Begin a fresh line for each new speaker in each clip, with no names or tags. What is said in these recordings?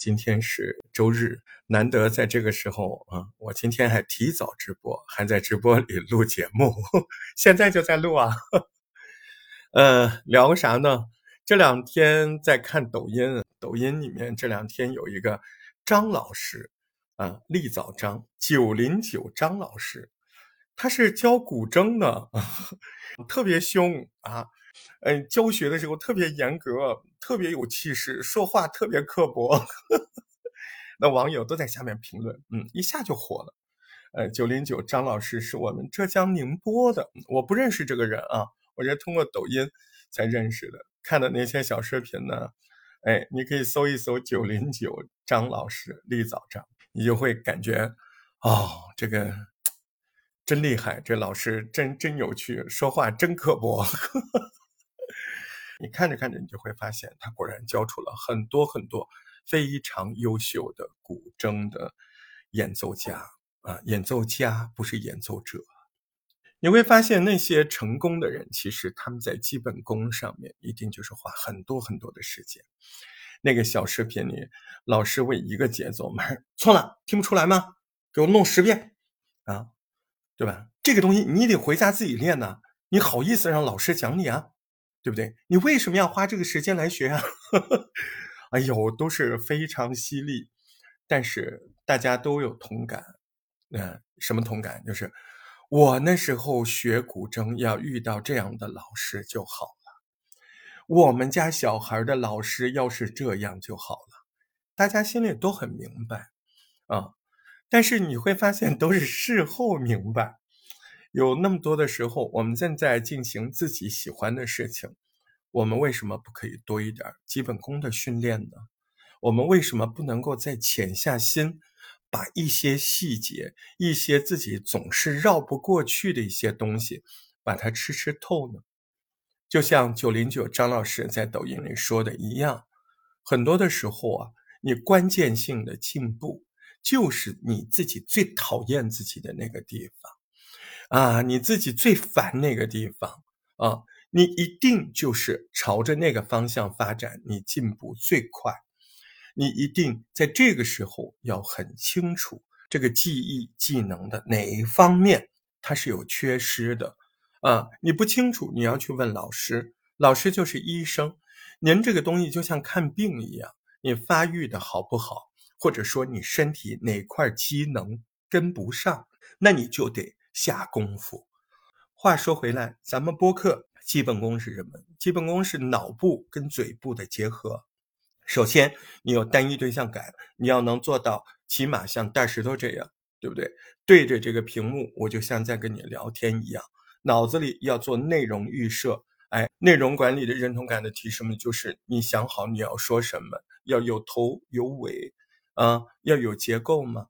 今天是周日，难得在这个时候啊，我今天还提早直播，还在直播里录节目，现在就在录啊。呃，聊个啥呢？这两天在看抖音，抖音里面这两天有一个张老师啊，立早张九零九张老师，他是教古筝的，特别凶啊。嗯，教学的时候特别严格，特别有气势，说话特别刻薄。那网友都在下面评论，嗯，一下就火了。呃，九零九张老师是我们浙江宁波的，我不认识这个人啊，我是通过抖音才认识的。看的那些小视频呢，哎，你可以搜一搜九零九张老师立早张，你就会感觉，哦，这个真厉害，这老师真真有趣，说话真刻薄。你看着看着，你就会发现，他果然教出了很多很多非常优秀的古筝的演奏家啊！演奏家不是演奏者。你会发现，那些成功的人，其实他们在基本功上面一定就是花很多很多的时间。那个小视频里，老师为一个节奏，错了，听不出来吗？给我弄十遍啊，对吧？这个东西你得回家自己练呢，你好意思让老师讲你啊？对不对？你为什么要花这个时间来学啊？哎呦，都是非常犀利，但是大家都有同感。嗯，什么同感？就是我那时候学古筝要遇到这样的老师就好了。我们家小孩的老师要是这样就好了。大家心里都很明白啊，但是你会发现都是事后明白。有那么多的时候，我们正在进行自己喜欢的事情，我们为什么不可以多一点基本功的训练呢？我们为什么不能够再潜下心，把一些细节、一些自己总是绕不过去的一些东西，把它吃吃透呢？就像九零九张老师在抖音里说的一样，很多的时候啊，你关键性的进步，就是你自己最讨厌自己的那个地方。啊，你自己最烦那个地方啊，你一定就是朝着那个方向发展，你进步最快。你一定在这个时候要很清楚这个记忆技能的哪一方面它是有缺失的啊。你不清楚，你要去问老师，老师就是医生。您这个东西就像看病一样，你发育的好不好，或者说你身体哪块机能跟不上，那你就得。下功夫。话说回来，咱们播客基本功是什么？基本功是脑部跟嘴部的结合。首先，你有单一对象感，你要能做到，起码像大石头这样，对不对？对着这个屏幕，我就像在跟你聊天一样。脑子里要做内容预设，哎，内容管理的认同感的提升就是你想好你要说什么，要有头有尾，啊，要有结构嘛。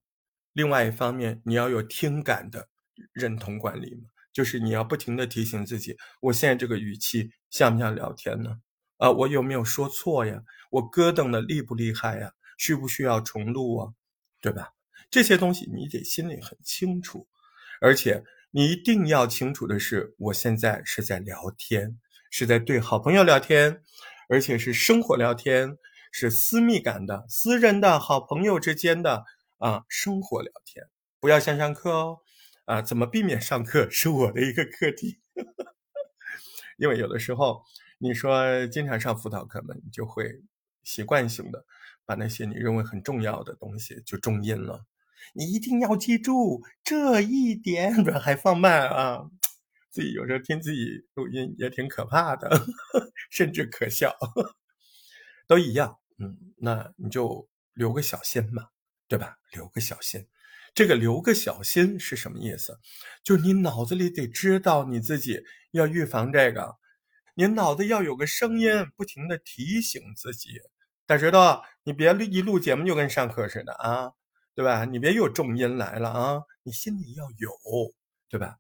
另外一方面，你要有听感的。认同管理嘛，就是你要不停的提醒自己，我现在这个语气像不像聊天呢？啊，我有没有说错呀？我咯噔的厉不厉害呀？需不需要重录啊？对吧？这些东西你得心里很清楚，而且你一定要清楚的是，我现在是在聊天，是在对好朋友聊天，而且是生活聊天，是私密感的、私人的好朋友之间的啊生活聊天，不要像上课哦。啊，怎么避免上课是我的一个课题，因为有的时候你说经常上辅导课嘛，你就会习惯性的把那些你认为很重要的东西就重音了。你一定要记住这一点，还放慢啊！自己有时候听自己录音也挺可怕的，甚至可笑，都一样。嗯，那你就留个小心嘛，对吧？留个小心。这个留个小心是什么意思？就你脑子里得知道你自己要预防这个，你脑子要有个声音，不停的提醒自己。大石头，你别一录节目就跟上课似的啊，对吧？你别又重音来了啊，你心里要有，对吧？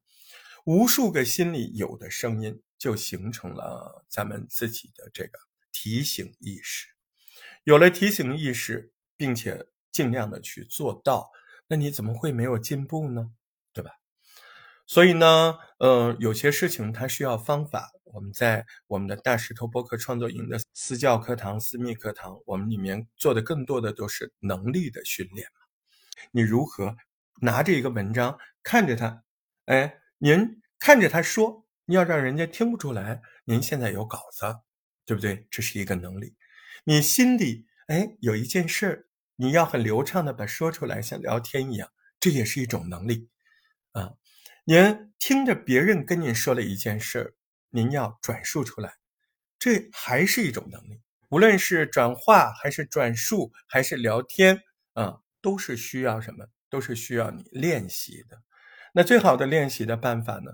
无数个心里有的声音，就形成了咱们自己的这个提醒意识。有了提醒意识，并且尽量的去做到。那你怎么会没有进步呢？对吧？所以呢，呃，有些事情它需要方法。我们在我们的大石头播客创作营的私教课堂、私密课堂，我们里面做的更多的都是能力的训练嘛。你如何拿着一个文章看着它，哎，您看着他说，你要让人家听不出来，您现在有稿子，对不对？这是一个能力。你心里哎有一件事儿，你要很流畅的把说出来，像聊天一样，这也是一种能力啊。您听着别人跟您说了一件事儿，您要转述出来，这还是一种能力。无论是转化还是转述还是聊天啊，都是需要什么？都是需要你练习的。那最好的练习的办法呢？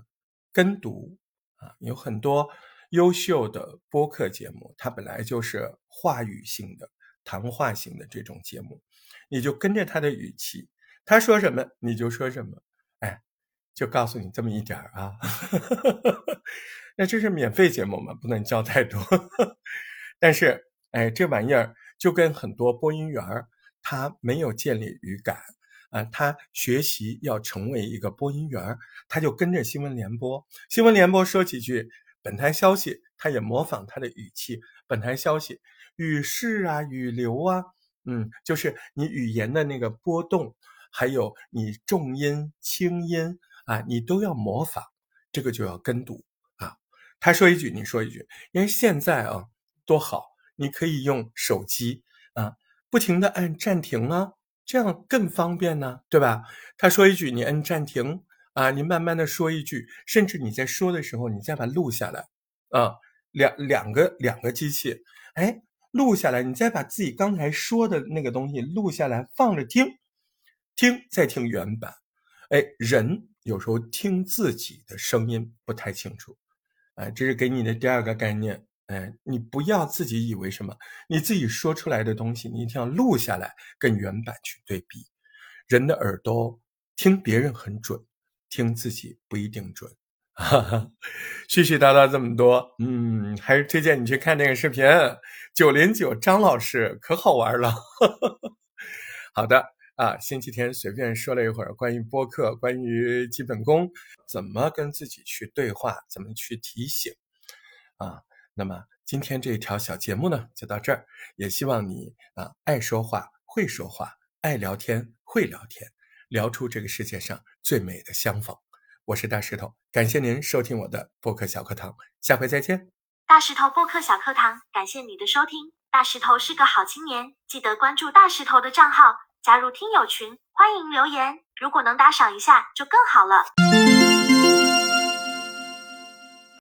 跟读啊，有很多优秀的播客节目，它本来就是话语性的、谈话型的这种节目，你就跟着他的语气，他说什么你就说什么。哎就告诉你这么一点儿啊，那这是免费节目嘛，不能教太多。但是，哎，这玩意儿就跟很多播音员儿，他没有建立语感啊，他学习要成为一个播音员儿，他就跟着新闻联播，新闻联播说几句本台消息，他也模仿他的语气，本台消息语势啊，语流啊，嗯，就是你语言的那个波动，还有你重音轻音。啊，你都要模仿，这个就要跟读啊。他说一句，你说一句，因为现在啊多好，你可以用手机啊，不停的按暂停啊，这样更方便呢，对吧？他说一句，你按暂停啊，你慢慢的说一句，甚至你在说的时候，你再把它录下来啊，两两个两个机器，哎，录下来，你再把自己刚才说的那个东西录下来，放着听，听再听原版，哎，人。有时候听自己的声音不太清楚，哎，这是给你的第二个概念，哎，你不要自己以为什么，你自己说出来的东西，你一定要录下来，跟原版去对比。人的耳朵听别人很准，听自己不一定准。哈哈，絮絮叨叨这么多，嗯，还是推荐你去看那个视频，九零九张老师可好玩了。好的。啊，星期天随便说了一会儿关于播客，关于基本功，怎么跟自己去对话，怎么去提醒，啊，那么今天这一条小节目呢，就到这儿。也希望你啊，爱说话，会说话，爱聊天，会聊天，聊出这个世界上最美的相逢。我是大石头，感谢您收听我的播客小课堂，下回再见。
大石头播客小课堂，感谢你的收听。大石头是个好青年，记得关注大石头的账号。加入听友群，欢迎留言。如果能打赏一下，就更好了。